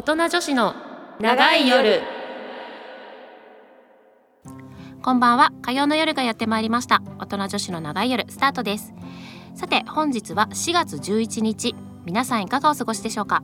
大人女子の長い夜。こんばんは。火曜の夜がやってまいりました。大人女子の長い夜スタートです。さて本日は4月11日。皆さんいかがお過ごしでしょうか？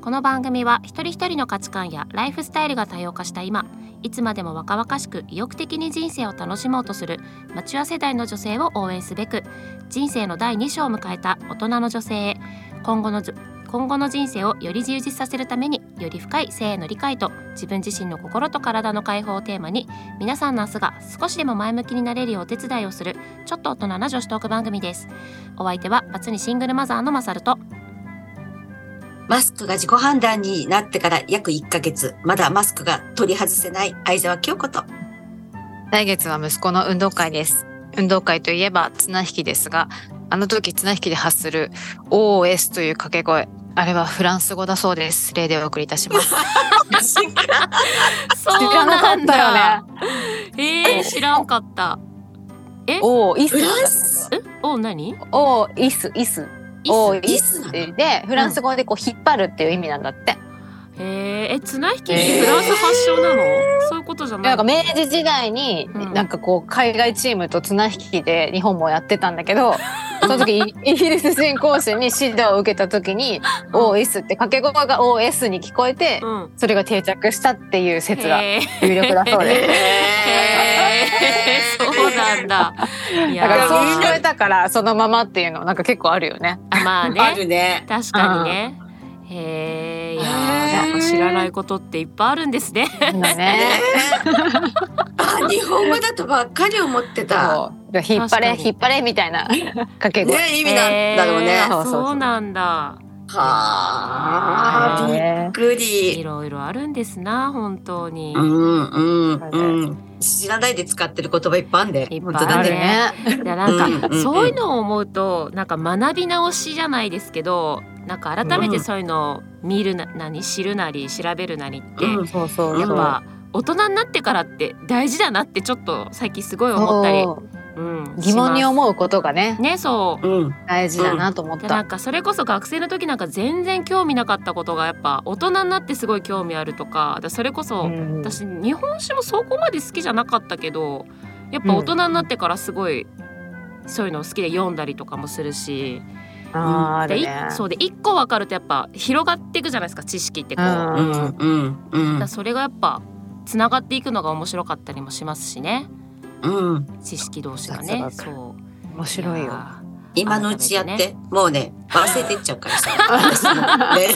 この番組は一人一人の価値観やライフスタイルが多様化した今いつまでも若々しく意欲的に人生を楽しもうとするマチュア世代の女性を応援すべく人生の第2章を迎えた大人の女性へ今後の今後の人生をより充実させるためにより深い性への理解と自分自身の心と体の解放をテーマに皆さんの明日が少しでも前向きになれるようお手伝いをするちょっと大人な女子トーク番組ですお相手はバツにシングルマザーのマサルとマスクが自己判断になってから約1ヶ月、まだマスクが取り外せない相沢京子と。来月は息子の運動会です。運動会といえば綱引きですが、あの時綱引きで発する OS という掛け声、あれはフランス語だそうです。例でお送りいたします。そうなんだよね。えー、知らんかった。え、おイス。フランス？え、お何？おイスイス。おイスでフランス語でこう引っ張るっていう意味なんだって。へえ、綱引きフランス発祥なの？そういうことじゃない？なんか明治時代に、なんかこう海外チームと綱引きで日本もやってたんだけど、その時 イギリス人講師に指導を受けた時に「OS」って掛け声が OS に聞こえて、それが定着したっていう説が有力だそうです。そうなんだ。だからそう聞こえたからそのままっていうのなんか結構あるよね。あまあね。あるね。確かにね。へえ、いやなんか知らないことっていっぱいあるんですね。ね。あ、日本語だとばっかり思ってた。引っ張れ引っ張れみたいな掛け声。ね意味なんだろうね。そうなんだ。はあ、びっくり。いろいろあるんですな、本当に。うんうんうん。知らないで使ってる言葉いっぱいあるんで。いっぱいあるね。なんか、そういうのを思うとなんか学び直しじゃないですけどなんか改めてそういうのを見るな、何知るなり調べるなりって、うん、そうそうやっぱ大人になってからって大事だなってちょっと最近すごい思ったり。う。ん、疑問に思うことがねねそう、うん、大事だなと思った、なんかそれこそ学生の時なんか全然興味なかったことがやっぱ大人になってすごい興味あるとかそれこそ、私日本酒もそこまで好きじゃなかったけどやっぱ大人になってからすごい、そういうのを好きで読んだりとかもするし、あでそうで一個分かるとやっぱ広がっていくじゃないですか知識ってこう、うんうんうん、それがやっぱつながっていくのが面白かったりもしますしね、うん、知識同士がね。そう面白いよ今のうちやって、ね、もうね忘れてっちゃうからさ。ね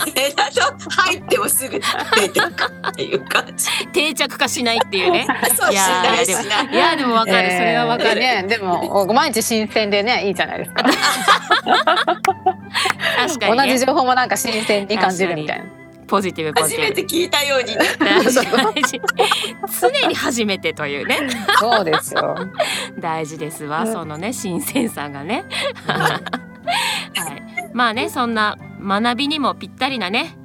入ってもすぐ出てくっていう感じ定着化しないっていうねいやでもいやでもわかる、えー、それはわかる、ね、でも毎日新鮮でねいいじゃないですか確かに、ね、同じ情報もなんか新鮮に感じるみたいなポジティブ初めて聞いたように 常に初めてというね。そうですよ。大事ですわ、そのね新鮮さがね、はい、まあねそんな学びにもぴったりなね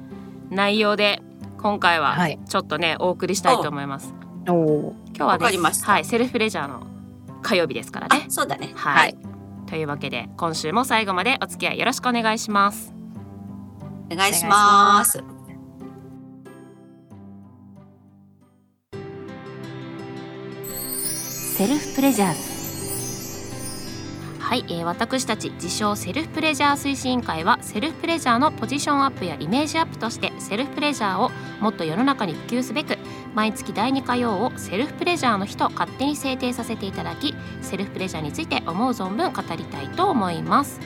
内容で今回はちょっとね、はい、お送りしたいと思います。今日はねはいセルフレジャーの火曜日ですからね。そうだね。はい、はい、というわけで今週も最後までお付き合いよろしくお願いします。お願いしますセルフプレジャーはい、えー、私たち自称セルフプレジャー推進委員会はセルフプレジャーのポジションアップやイメージアップとしてセルフプレジャーをもっと世の中に普及すべく毎月第2火曜をセルフプレジャーの日と勝手に制定させていただきセルフプレジャーについて思う存分語りたいと思います。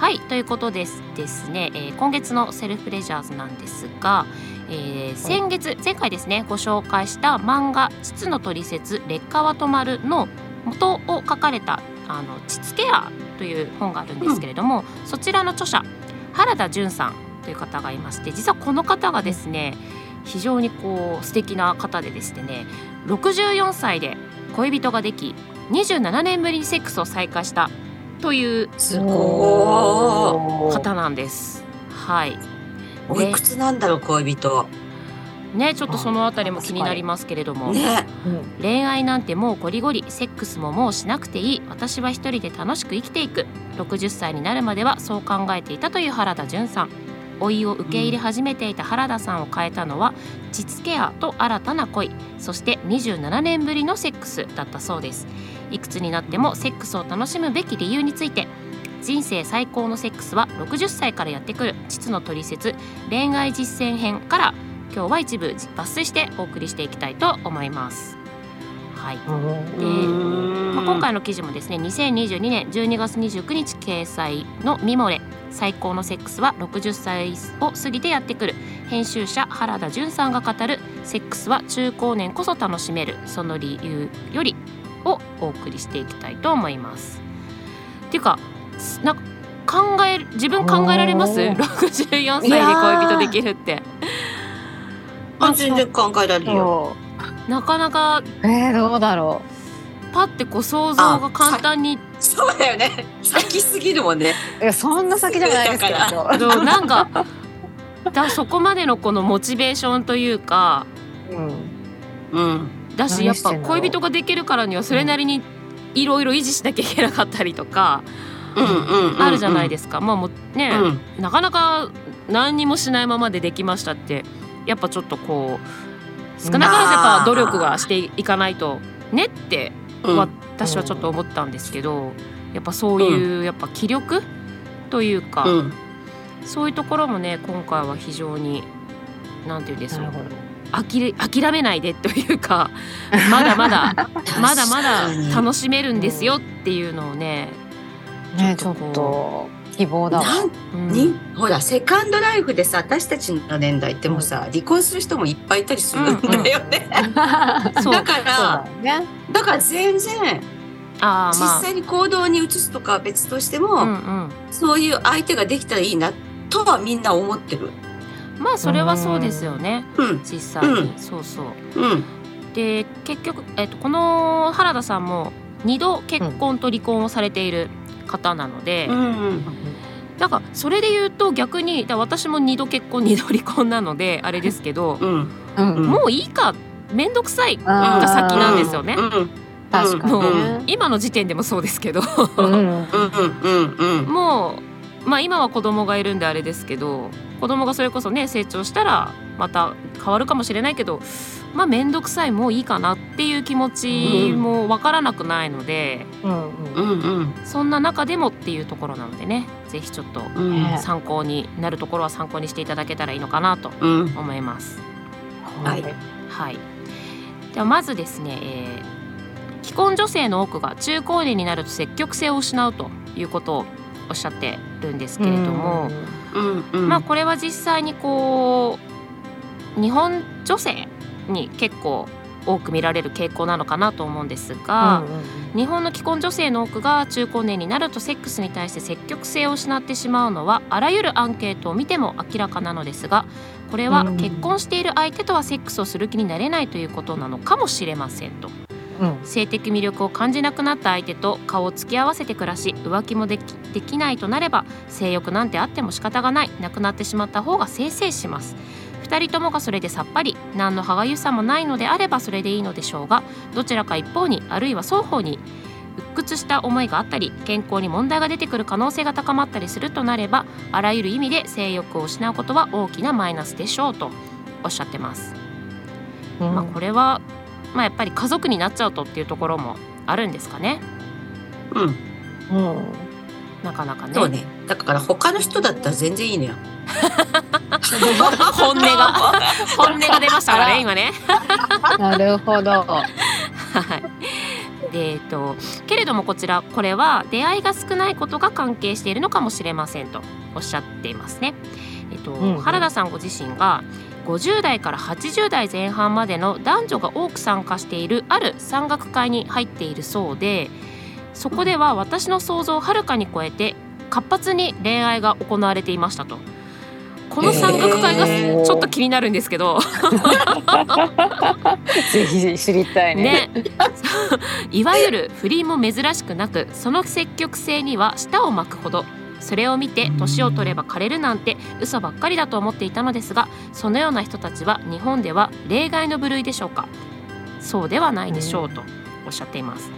はいということですですね、えー、今月のセルフプレジャーズなんですが、えー、先月前回ですねご紹介した漫画「膣の取説劣化は止まる」の元を書かれた「あの膣ケア」という本があるんですけれども、うん、そちらの著者原田純さんという方がいまして実はこの方がですね非常にこう素敵な方でですね64歳で恋人ができ27年ぶりにセックスを再開したという方なんです。はい。おいくつなんだろう恋人。ねちょっとそのあたりも気になりますけれども、ね、恋愛なんてもうゴリゴリセックスももうしなくていい。私は一人で楽しく生きていく。60歳になるまではそう考えていたという原田純さん老いを受け入れ始めていた原田さんを変えたのは膣ケアと新たな恋そして27年ぶりのセックスだったそうです。いくつになってもセックスを楽しむべき理由について人生最高のセックスは60歳からやってくる膣の取説恋愛実践編から今日は一部抜粋してお送りしていきたいと思います。はい。で、まあ、今回の記事もですね2022年12月29日掲載の「ミモレ最高のセックスは60歳を過ぎてやってくる」編集者原田純さんが語る「セックスは中高年こそ楽しめるその理由」よりをお送りしていきたいと思います。っていうかなんか考え自分考えられます？おー。64歳で恋人できるって。あ全然考えられるよ。そなかなかうえー、どうだろパッてこう想像が簡単にそうだよね。先すぎるもんね。う いやそんな先じゃないですけだどなんかだそこまでのこのモチベーションというかうんうん。だしやっぱ恋人ができるからにはそれなりにいろいろ維持しなきゃいけなかったりとかうんうんうん。あるじゃないですか、まあもうね、うん。なかなか何にもしないままでできましたってやっぱちょっとこう少なか。らずやっぱ努力がしていかないとねってうん。私はちょっと思ったんですけどやっぱそういうやっぱ気力というか、うん。そういうところもね今回は非常になんて言うんでしょうなるほど。諦諦めないでというかまだまだ まだまだ楽しめるんですよっていうのをね、ねちょっと希望だわ。なんうん。にほらセカンドライフでさ私たちの年代ってもうさ離婚する人もいっぱいいたりするんだよね。そう。だかそうだらよね。だから全然実ああまあ。際に行動に移すとかは別としても、うんうん。そういう相手ができたらいいなとはみんな思ってる。まあそれはそうですよね。うん。実際に、うんそうそう。うん。で結局、えっと、この原田さんも2度結婚と離婚をされている方なので、うんうんなんかそれで言うと逆にだ私も2度結婚2度離婚なのであれですけど、うん。もういいか面倒くさいが先なんですよね。確かにもうね今の時点でもそうですけど。もうまあ今は子供がいるんであれですけど子供がそれこそね成長したらまた変わるかもしれないけどまあ面倒くさいもういいかなっていう気持ちもわからなくないので、うんううんんうん。そんな中でもっていうところなのでねぜひちょっと参考になるところは参考にしていただけたらいいのかなとうん。思います。はい。はい、ではまずですね、えー既婚女性の多くが中高年になると積極性を失うということをおっしゃってるんですけれども、うん。うん。まあこれは実際にこう日本女性に結構多く見られる傾向なのかなと思うんですが、日本の既婚女性の多くが中高年になるとセックスに対して積極性を失ってしまうのはあらゆるアンケートを見ても明らかなのですがこれはうん結婚している相手とはセックスをする気になれないということなのかもしれませんと。うん。性的魅力を感じなくなった相手と顔を突き合わせて暮らし浮気もできできないとなれば性欲なんてあっても仕方がないなくなってしまった方がせいせいします2人ともがそれでさっぱり。何の歯がゆさもないのであればそれでいいのでしょうが。どちらか一方にあるいは双方に鬱屈した思いがあったり健康に問題が出てくる可能性が高まったりするとなればあらゆる意味で性欲を失うことは大きなマイナスでしょうとおっしゃってます。うん。まあ、これは、まあ、やっぱり家族になっちゃうとっていうところもあるんですかね。うん。うんなかなかね。そうね。だから他の人だったら全然いいのよ。本音が。本音が出ましたからね今ね。なるほど。はい。でえっとけれどもこちらこれは出会いが少ないことが関係しているのかもしれませんとおっしゃっていますね。えっとうんうん。原田さんご自身が50代から80代前半までの男女が多く参加しているある山岳会に入っているそうでそこでは私の想像をはるかに超えて活発に恋愛が行われていましたと。この山岳会がちょっと気になるんですけど、ぜひ知りたいね。ね。いわゆる不倫も珍しくなくその積極性には舌を巻くほどそれを見て年を取れば枯れるなんて嘘ばっかりだと思っていたのですがそのような人たちは日本では例外の部類でしょうか。そうではないでしょうとおっしゃっています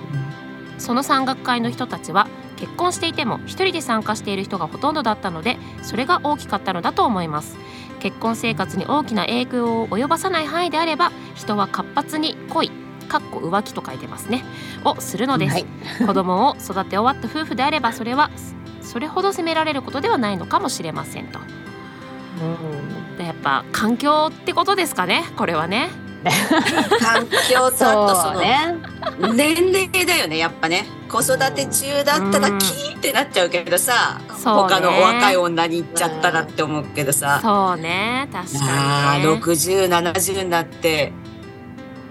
その山岳会の人たちは結婚していても一人で参加している人がほとんどだったのでそれが大きかったのだと思います。結婚生活に大きな影響を及ばさない範囲であれば人は活発に恋かっこ浮気と書いてますね。をするのです、はい。子供を育て終わった夫婦であればそれはそれほど責められることではないのかもしれませんと。でやっぱ環境ってことですかねこれはね環境とあとその。年齢だよねやっぱね。子育て中だったらうん。キーってなっちゃうけどさ、そうね。他のお若い女に行っちゃったらって思うけどさ、そうね。確ああかにね。6070になって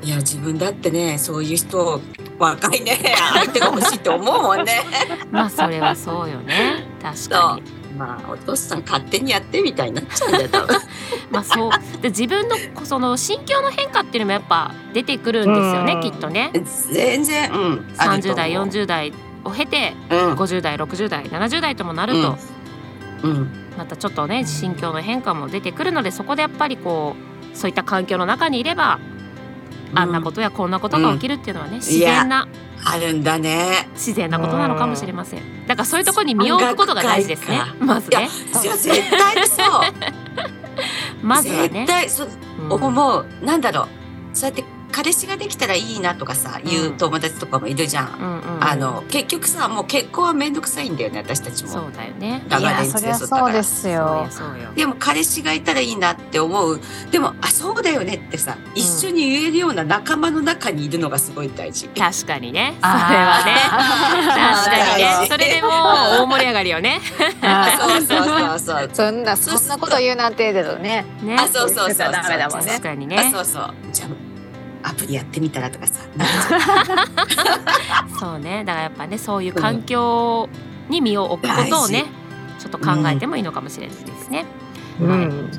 いや自分だってねそういう人若いね相手が欲しいって思うもんね。まあそれはそうよね。確かにまあお父さん勝手にやってみたいになっちゃうんだよ多分。まあそう。で自分のその心境の変化っていうのもやっぱ出てくるんですよねうん。きっとね。全然うん。あると30思う。代40代を経てうん。50代60代70代ともなると、うん。またちょっとね心境の変化も出てくるのでそこでやっぱりこうそういった環境の中にいればあんなことやこんなことが起きるっていうのはね、自然なあるんだね。自然なことなのかもしれません。だからそういうところに身を置くことが大事ですね。まずね。いや絶対そう。まずはね。絶、対そううん。思う。なんだろう。そうやって彼氏ができたらいいなとかさ言う友達とかもいるじゃん、うんうん。あの結局さもう結婚は面倒くさいんだよね私たちも。そうだよね。そうですそうよでも彼氏がいたらいいなって思う。でもあそうだよねってさ一緒に言えるような仲間の中にいるのがすごい大事、確かにね。それはね。確かにね。それでもう大盛り上がりよね。あそうそうそうそう。そんなそんなこと言うなんてね。ね。あそうそうそうそう。ダメだもんね。確かにあね。そうそう。じゃあアプリやってみたらとかさ。そうね。だからやっぱねそういう環境に身を置くことをねちょっと考えてもいいのかもしれないですね。はい。うん。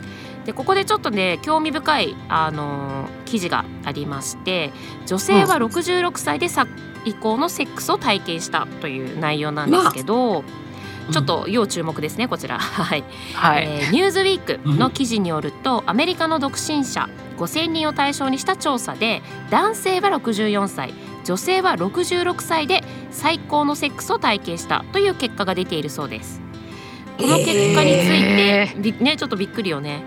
でここでちょっとね興味深い、あのー記事がありまして女性は66歳でさ以降のセックスを体験したという内容なんですけど、ちょっと要注目ですねこちら。はいはい。えーニューズウィークの記事によると、アメリカの独身者5,000人を対象にした調査で男性は64歳女性は66歳で最高のセックスを体験したという結果が出ているそうです。この結果について、えびねちょっとびっくりよね。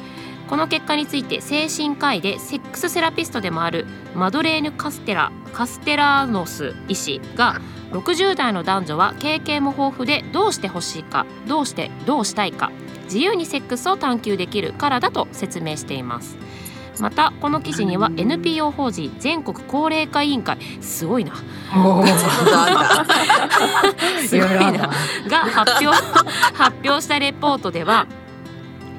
この結果について精神科医でセックスセラピストでもあるマドレーヌ・カステラカステラノス医師が60代の男女は経験も豊富でどうしてほしいかどうしてどうしたいか自由にセックスを探求できるからだと説明しています。またこの記事には NPO 法人全国高齢化委員会すごいな。すごいな。が発表 発表したレポートでは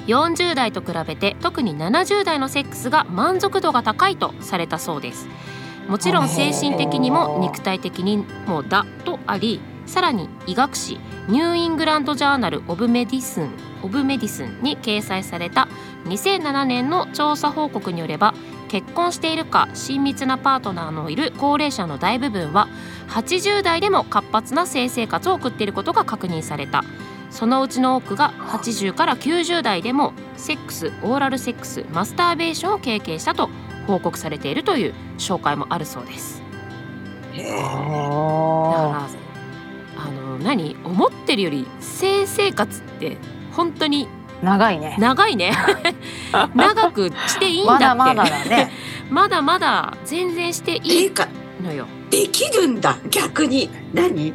40代と比べて特に70代のセックスが満足度が高いとされたそうですもちろん精神的にも肉体的にもだとありさらに医学誌ニューイングランド・ジャーナル・オブ・メディスンオブ・メディスンに掲載された2007年の調査報告によれば結婚しているか親密なパートナーのいる高齢者の大部分は80代でも活発な性生活を送っていることが確認された。そのうちの多くが80から90代でもセックスオーラルセックスマスターベーションを経験したと報告されているという紹介もあるそうです。だからあの何？思ってるより性生活って本当に長いね。長いね。長くしていいんだって。まだまだだね。まだまだ全然していいのよ、できるんだ。逆に。何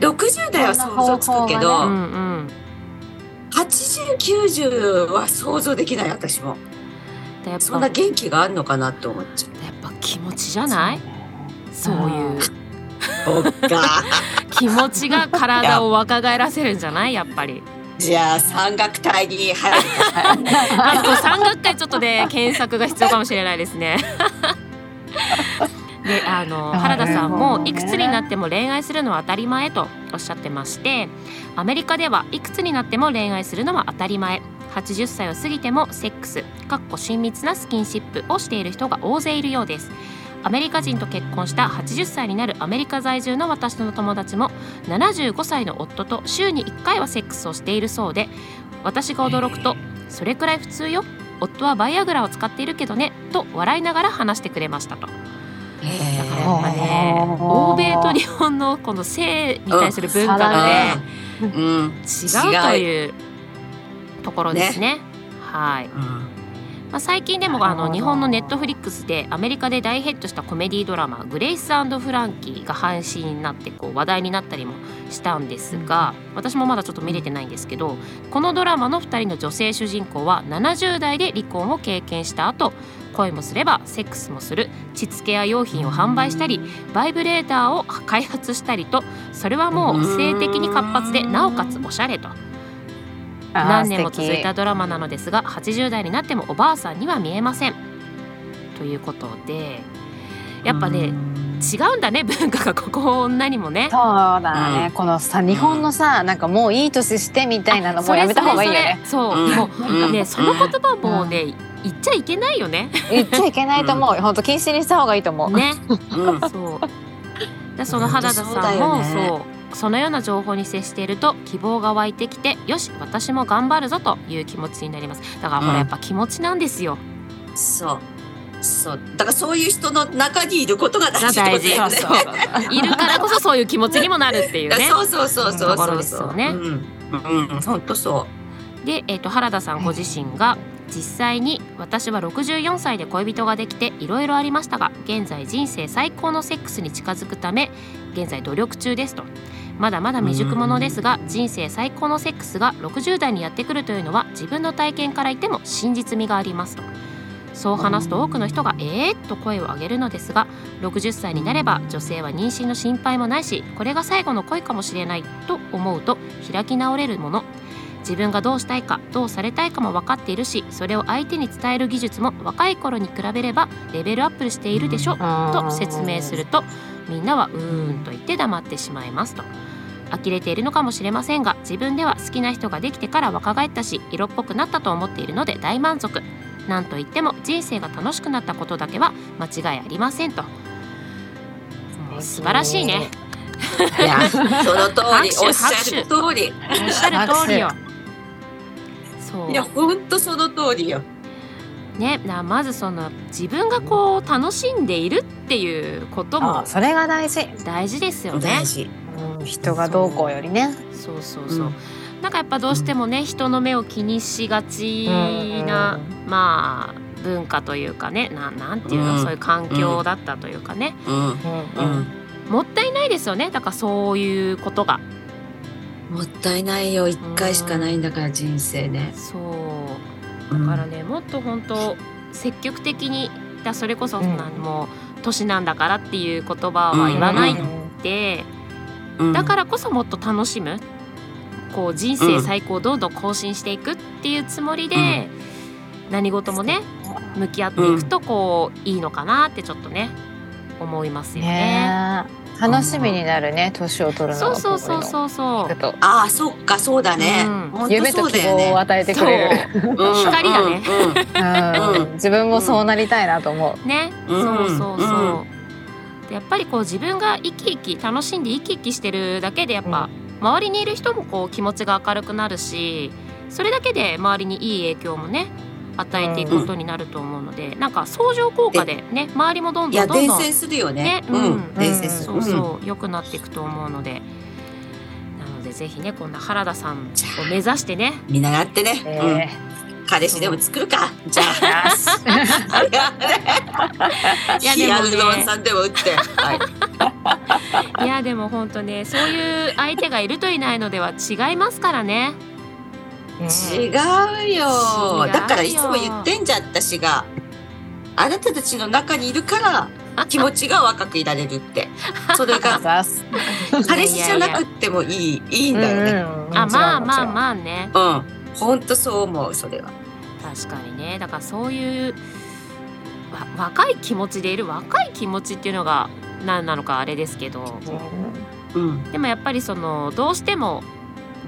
？60代は想像つくけど、うんうん。8090は想像できない私も。でやっぱ。そんな元気があるのかなって思っちゃやっぱ気持ちじゃない？そういう。気持ちが体を若返らせるんじゃない？やっぱり。じゃあ山岳隊に入るあと山岳会ちょっとね検索が必要かもしれないですね。であの原田さんもいくつになっても恋愛するのは当たり前とおっしゃってましてアメリカではいくつになっても恋愛するのは当たり前80歳を過ぎてもセックスかっこ親密なスキンシップをしている人が大勢いるようです。アメリカ人と結婚した80歳になるアメリカ在住の私の友達も75歳の夫と週に1回はセックスをしているそうで私が驚くと「それくらい普通よ。夫はバイアグラを使っているけどね」と笑いながら話してくれましたと。へだからやっぱね欧米と日本のこの性に対する文化がね、えうん。違うというところですね。はい、うん。まあ、最近でもあの日本のネットフリックスでアメリカで大ヒットしたコメディドラマ「グレイスフランキー」が配信になってこう話題になったりもしたんですが私もまだちょっと見れてないんですけどこのドラマの2人の女性主人公は70代で離婚を経験した後恋もすればセックスもする膣ケア用品を販売したりバイブレーターを開発したりとそれはもう性的に活発でなおかつおしゃれと何年も続いたドラマなのですが80代になってもおばあさんには見えません。ということでやっぱね違うんだね文化がここ女にもね。そうだね、うん。このさ日本のさなんかもういい年してみたいなのもうやめた方がいいよね。そうう、もううん。ねその言葉もね、言っちゃいけないよね。言っちゃいけないと思う。本当禁止にした方がいいと思う、ね。うん。そう。でその原田さんもそうだよねそうそのような情報に接していると希望が湧いてきてよし私も頑張るぞという気持ちになります。だからほうん。らやっぱ気持ちなんですよ、そう。そう。だからそういう人の中にいることが大事ってことだよね。そうそう。いるからこそそういう気持ちにもなるっていうね。そうそうそうそうそうところですよね。うん、うん、本当そで、えー、と原田さんご自身が実際に私は64歳で恋人ができていろいろありましたが現在人生最高のセックスに近づくため現在努力中ですとまだまだ未熟者ですが人生最高のセックスが60代にやってくるというのは自分の体験から言っても真実味がありますとそう話すと多くの人が「えー?」と声を上げるのですが60歳になれば女性は妊娠の心配もないしこれが最後の恋かもしれないと思うと開き直れるもの自分がどうしたいかどうされたいかも分かっているしそれを相手に伝える技術も若い頃に比べればレベルアップしているでしょと説明するとみんなはうーんと言って黙ってしまいますと。呆れているのかもしれませんが自分では好きな人ができてから若返ったし色っぽくなったと思っているので大満足。なんといっても人生が楽しくなったことだけは間違いありませんと。素晴らしいね。ういや。その通り。おっしゃる通り。おっしゃる通りよ。いや本当その通りよね、なまずその自分がこう楽しんでいるっていうことあもそれが大事、大事ですよね。大。事。うん、人がどうこうよりね。そうそうそう。うん。なんかやっぱどうしてもね、人の目を気にしがちな、まあ文化というかね、ななんていうの、うん。そういう環境だったというかね、うん。うん。うん。もったいないですよね。だからそういうことが。もったいないよ。一回しかないんだから人生ね。そう。だからね、もっと本当積極的に、だそれこそ、うん。もう年なんだからっていう言葉は言わないで。うん。だからこそもっと楽しむ。こう人生最高をどんどん更新していくっていうつもりで、何事もね向き合っていくとこういいのかなってちょっとね思いますよね。ねえ楽しみになるね年を取るのそうはそうそうそう。そうああそっかそうだね、うん。夢と希望を与えてくれる、う。ん光だね。うん。うん。うん、自分もそうなりたいなと思う、ね、うん。そうそうそう。うでやっぱりこう自分が生き生き楽しんで生き生きしてるだけでやっぱ、周りにいる人もこう気持ちが明るくなるしそれだけで周りにいい影響もね与えていくことになると思うので、なんか相乗効果でね周りもどんどんどんどん伝染するよね。ねうん、うん。伝染する、そうそう良くなっていくと思うので。なのでぜひねこんな原田さんを目指してね。うん、見習ってね、えうん、彼氏でも作るか。じゃあ。いやでもね。ヒアルロン酸でも打って、はい、いやでも本当ねそういう相手がいるといないのでは違いますからね。違うよ。違うよだからいつも言ってんじゃん私が。あなたたちの中にいるから 気持ちが若くいられるって。それが 彼氏じゃなくってもいいいいんだよね。うん。あまあまああまあね。うん。本当そう思うそれは。確かにね。だからそういうわ若い気持ちでいる若い気持ちっていうのが何なのかあれですけど。うん。でもやっぱりそのどうしても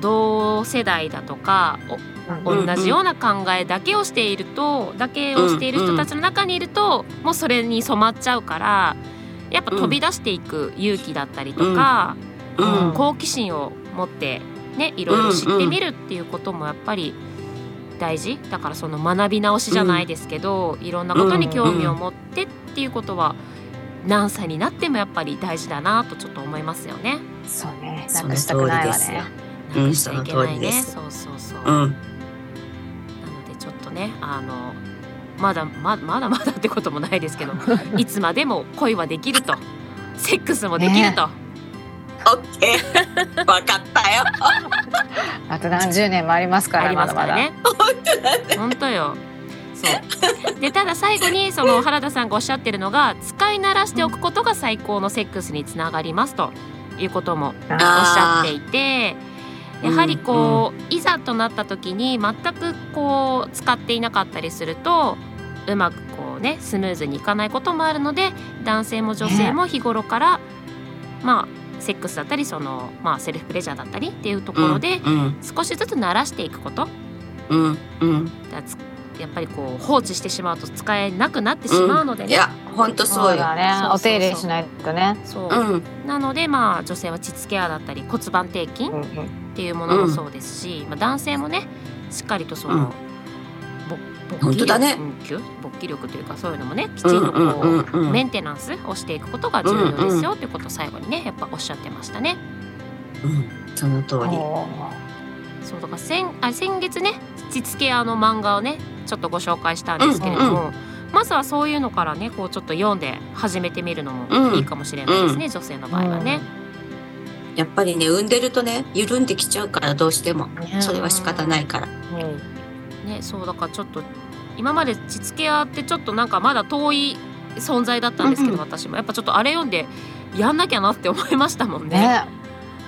同世代だとか同じような考えだけをしていると、だけをしている人たちの中にいると、もうそれに染まっちゃうからやっぱ飛び出していく勇気だったりとか、うん。うん好奇心を持ってねいろいろ知ってみるっていうこともやっぱり大事？だからその学び直しじゃないですけど、いろんなことに興味を持ってっていうことは何歳になってもやっぱり大事だなとちょっと思いますよね。そうね。なくしたくないわねなくしちゃいけないね。うんその通りですそうそうそう。うん。なのでちょっとねあのまだままだまだってこともないですけど いつまでも恋はできるとセックスもできると、オッケー。わかったよ。あと何十年もありますからありますからね。本当だね。本当よ。そうでただ最後にその原田さんがおっしゃってるのが使い慣らしておくことが最高のセックスにつながりますということもおっしゃっていてやはりこう、いざとなった時に全くこう使っていなかったりするとうまくこうねスムーズにいかないこともあるので男性も女性も日頃から、まあセックスだったりその、まあ、セルフプレジャーだったりっていうところで、うん少しずつ慣らしていくこと。うんうん。だつやっぱりこう放置してしまうと使えなくなってしまうのでね。いや本当そそううよ。だね。そうそうそう。お手入れしないとね。そう。うん。なのでまあ女性は膣ケアだったり骨盤底筋っうんうんていうものもそうですし、まあ、男性もねしっかりとその、うん。ぼ勃起本当だね。力勃起力というかそういうのもねきちんとこう、うん。うんうんうんメンテナンスをしていくことが重要ですよっていうことを最後にねやっぱおっしゃってましたね。うんその通り。そうだから先あ先月ね膣ケアの漫画をねちょっとご紹介したんですけれども、まずはそういうのからねこうちょっと読んで始めてみるのもいいかもしれないですね、女性の場合はね。やっぱりね産んでるとね緩んできちゃうからどうしても。ね。それは仕方ないから。ねそうだからちょっと今まで膣ケアってちょっとなんかまだ遠い存在だったんですけど、うん私も。やっぱちょっとあれ読んでやんなきゃなって思いましたもんね。ね。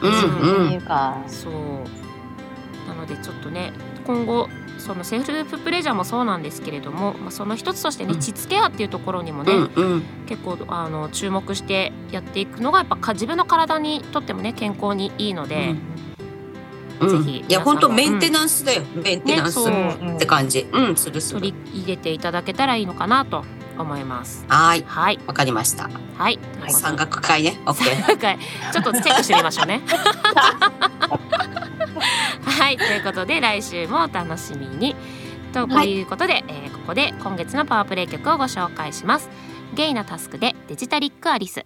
うんいいかそう。なのでちょっとね今後そのセルフプレジャーもそうなんですけれども、まあ、その一つとしてねうん膣ケアっていうところにもね、うんうん結構あの注目してやっていくのがやっぱか自分の体にとってもね健康にいいので、うんぜひいや本当メンテナンスだよ、メンテナンスねって感じ。うんするす取る。り入れていただけたらいいのかなと思います。はいはいわかりました。はい、山岳会ね。オッケー。三回ちょっとチェックしてみましょうね。はいということで来週もお楽しみに。ということで、えーここで今月のパワープレイ曲をご紹介します。ゲイなタスクでデジタリックアリス。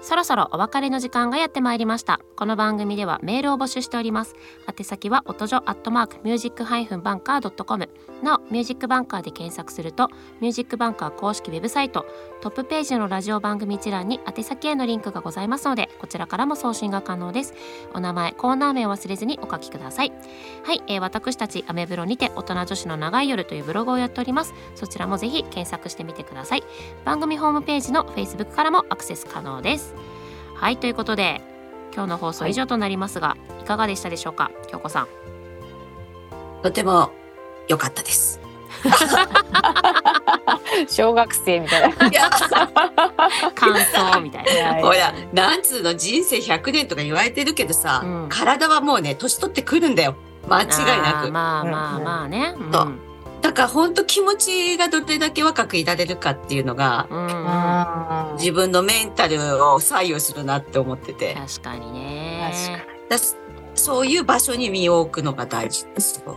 そろそろお別れの時間がやってまいりました。この番組ではメールを募集しております。宛先は音女アットマークミュージックハイフンバンカードットコム。なお、ミュージックバンカーで検索すると、ミュージックバンカー公式ウェブサイト、トップページのラジオ番組一覧に宛先へのリンクがございますので、こちらからも送信が可能です。お名前、コーナー名を忘れずにお書きください。はい、えー私たちアメブロにて大人女子の長い夜というブログをやっております。そちらもぜひ検索してみてください。番組ホームページの Facebook からもアクセス可能です。はい、ということで、今日の放送以上となりますが、い、かがでしたでしょうか、京子さん。とても良かったです。小学生みたいな。いや感想みたいな。ほらなんつうの人生100年とか言われてるけどさ、うん体はもうね年取ってくるんだよ間違いなく。まあまあまあね。うんだから本当気持ちがどれだけ若くいられるかっていうのが自分のメンタルを左右するなって思ってて確かにね。だそういう場所に身を置くのが大事ですよ。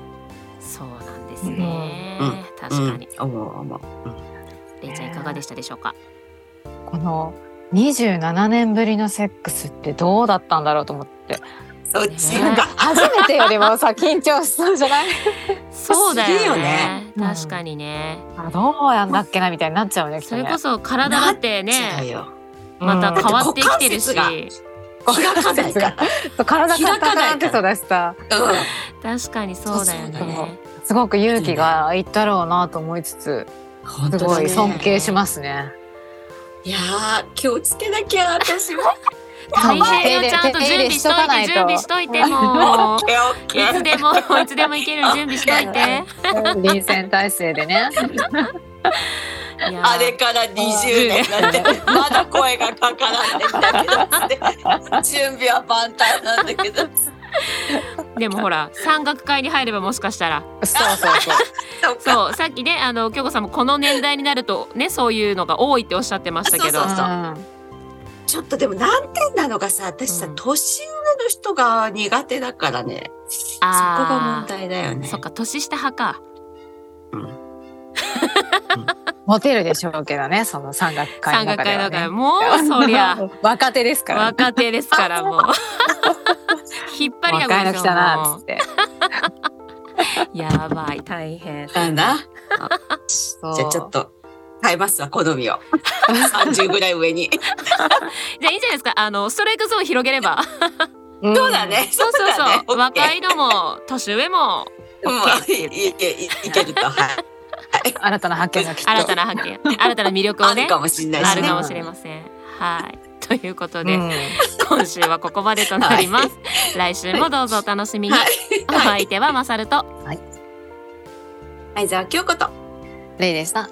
そうなんですね。うん確かに。うん、思う思う。うんれいちゃんいかがでしたでしょうか？この27年ぶりのセックスってどうだったんだろうと思ってそっちね。が、初めてよりもさ緊張しそうじゃない？そうだよね。確かにね。あどうやんだっけなみたいになっちゃうねそれこそ体だってね、よ。また変わってきてるし、開かないから。体開かないから。硬くてそうだしさう確かにそうだよね。すごく勇気がいったろうなと思いつつすごい尊敬しす。ますね。いやー気をつけなきゃ私も。大変よちゃんと準備しといて準備しといてオもッケーオッケいつー。でもいつでもいける 準備しといて。臨戦態勢でね。いやー。あれから20年なんてまだ声がかからないんだけど準備は万端なんだけどでもほら山岳会に入ればもしかしたら。そうそうそう。そうさっきねあの京子さんもこの年代になるとねそういうのが多いっておっしゃってましたけど。そうそうちょっとでも難点なのがさ私さ、うん。年上の人が苦手だからね。そこが問題だよね。そっか年下派か。うん。モテるでしょうけどねその山岳会山の中では、ね、岳会だからもうそりゃ。若手ですから、若手ですからもう。引っ張りだこ若いの来たなつって。う。やばい大変。なんだ？じゃあちょっと変えますわ好みを。三十ぐらい上に。じゃあいいんじゃないですかあのストライクゾーン広げれば。うん。そうだね。そうそうそう、若いのも年上も。もういいいけいいけると。はい。新たな発見がきっと新たな発見。新たな魅力をね。あるかもしれないしね。あるか。もしれません。はい。ということで、うん。今週はここまでとなります、来週もどうぞお楽しみに、はい。お相手はまさると。相沢京子と。レイでした